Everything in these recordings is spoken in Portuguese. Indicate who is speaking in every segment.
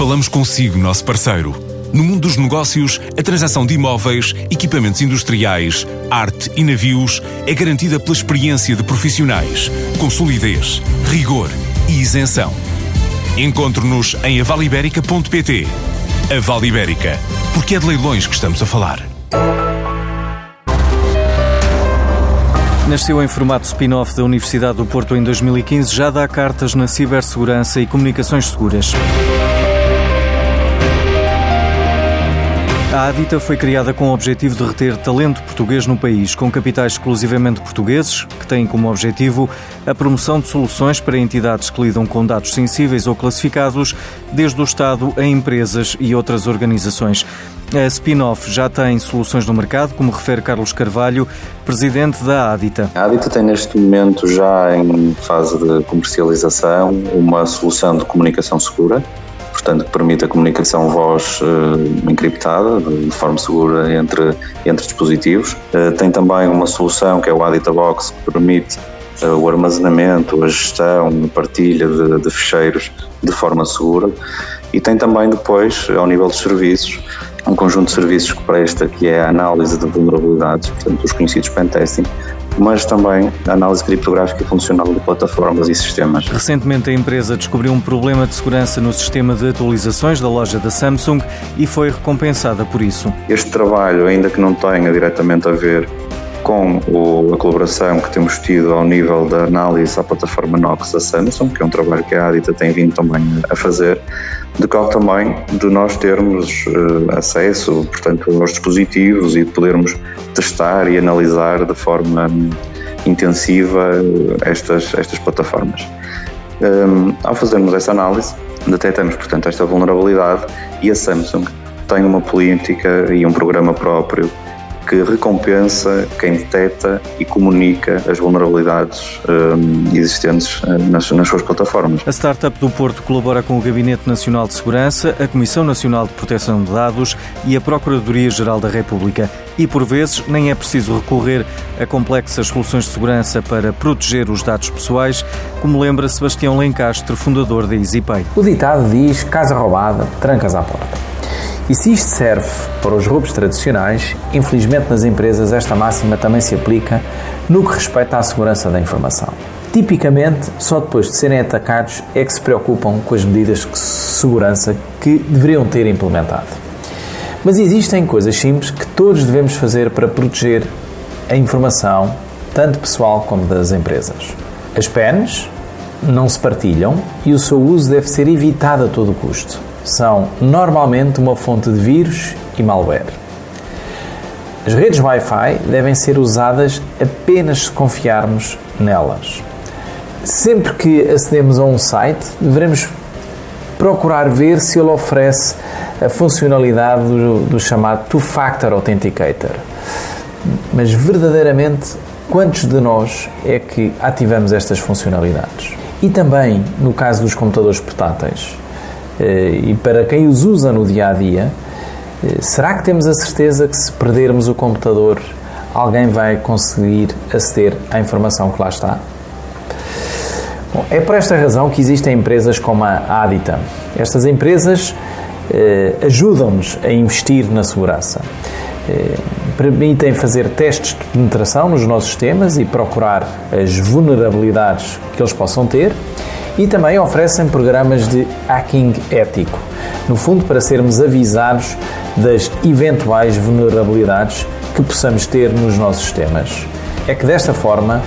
Speaker 1: Falamos consigo, nosso parceiro. No mundo dos negócios, a transação de imóveis, equipamentos industriais, arte e navios é garantida pela experiência de profissionais, com solidez, rigor e isenção. Encontre-nos em avaliberica.pt. A Vale Ibérica, porque é de leilões que estamos a falar.
Speaker 2: Nasceu em formato spin-off da Universidade do Porto em 2015, já dá cartas na cibersegurança e comunicações seguras. A Adita foi criada com o objetivo de reter talento português no país, com capitais exclusivamente portugueses, que têm como objetivo a promoção de soluções para entidades que lidam com dados sensíveis ou classificados, desde o Estado a empresas e outras organizações. A spin-off já tem soluções no mercado, como refere Carlos Carvalho, presidente da Adita.
Speaker 3: A Adita tem neste momento, já em fase de comercialização, uma solução de comunicação segura portanto, que permite a comunicação voz uh, encriptada de forma segura entre, entre dispositivos. Uh, tem também uma solução que é o Adita Box, que permite uh, o armazenamento, a gestão, a partilha de, de fecheiros de forma segura. E tem também depois, ao nível dos serviços, um conjunto de serviços que presta, que é a análise de vulnerabilidades, portanto, os conhecidos pentesting, mas também a análise criptográfica funcional de plataformas e sistemas.
Speaker 2: Recentemente a empresa descobriu um problema de segurança no sistema de atualizações da loja da Samsung e foi recompensada por isso.
Speaker 3: Este trabalho, ainda que não tenha diretamente a ver com a colaboração que temos tido ao nível da análise à plataforma Nox da Samsung, que é um trabalho que a Adita tem vindo também a fazer, decorre também de nós termos uh, acesso, portanto, aos dispositivos e de podermos testar e analisar de forma intensiva estas, estas plataformas. Um, ao fazermos essa análise, detectamos, portanto, esta vulnerabilidade e a Samsung tem uma política e um programa próprio que recompensa quem detecta e comunica as vulnerabilidades um, existentes uh, nas, nas, suas plataformas.
Speaker 2: A startup do Porto colabora com o Gabinete Nacional de Segurança, a Comissão Nacional de Proteção de Dados e a Procuradoria-Geral da República. E, por vezes, nem é preciso recorrer a complexas soluções de segurança para proteger os dados pessoais, como lembra Sebastião Lencastre, fundador da EasyPay.
Speaker 4: O ditado diz: casa roubada, trancas à porta. E se isto serve para os roubos tradicionais, infelizmente nas empresas esta máxima também se aplica no que respeita à segurança da informação. Tipicamente, só depois de serem atacados é que se preocupam com as medidas de segurança que deveriam ter implementado. Mas existem coisas simples que todos devemos fazer para proteger a informação, tanto pessoal como das empresas. As PENs não se partilham e o seu uso deve ser evitado a todo custo são normalmente uma fonte de vírus e malware. As redes Wi-Fi devem ser usadas apenas se confiarmos nelas. Sempre que acedemos a um site, devemos procurar ver se ele oferece a funcionalidade do, do chamado Two-Factor Authenticator. Mas verdadeiramente, quantos de nós é que ativamos estas funcionalidades? E também, no caso dos computadores portáteis, e para quem os usa no dia a dia, eh, será que temos a certeza que se perdermos o computador, alguém vai conseguir aceder à informação que lá está? Bom, é por esta razão que existem empresas como a Adita. Estas empresas eh, ajudam-nos a investir na segurança. Eh, permitem fazer testes de penetração nos nossos sistemas e procurar as vulnerabilidades que eles possam ter e também oferecem programas de hacking ético, no fundo para sermos avisados das eventuais vulnerabilidades que possamos ter nos nossos sistemas. É que desta forma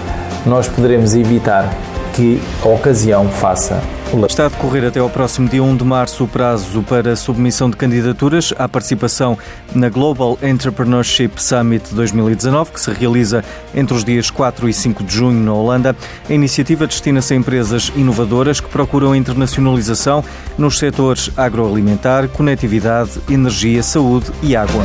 Speaker 4: nós poderemos evitar que a ocasião faça
Speaker 2: Está a decorrer até ao próximo dia 1 de março o prazo para submissão de candidaturas à participação na Global Entrepreneurship Summit 2019, que se realiza entre os dias 4 e 5 de junho na Holanda. A iniciativa destina-se a empresas inovadoras que procuram a internacionalização nos setores agroalimentar, conectividade, energia, saúde e água.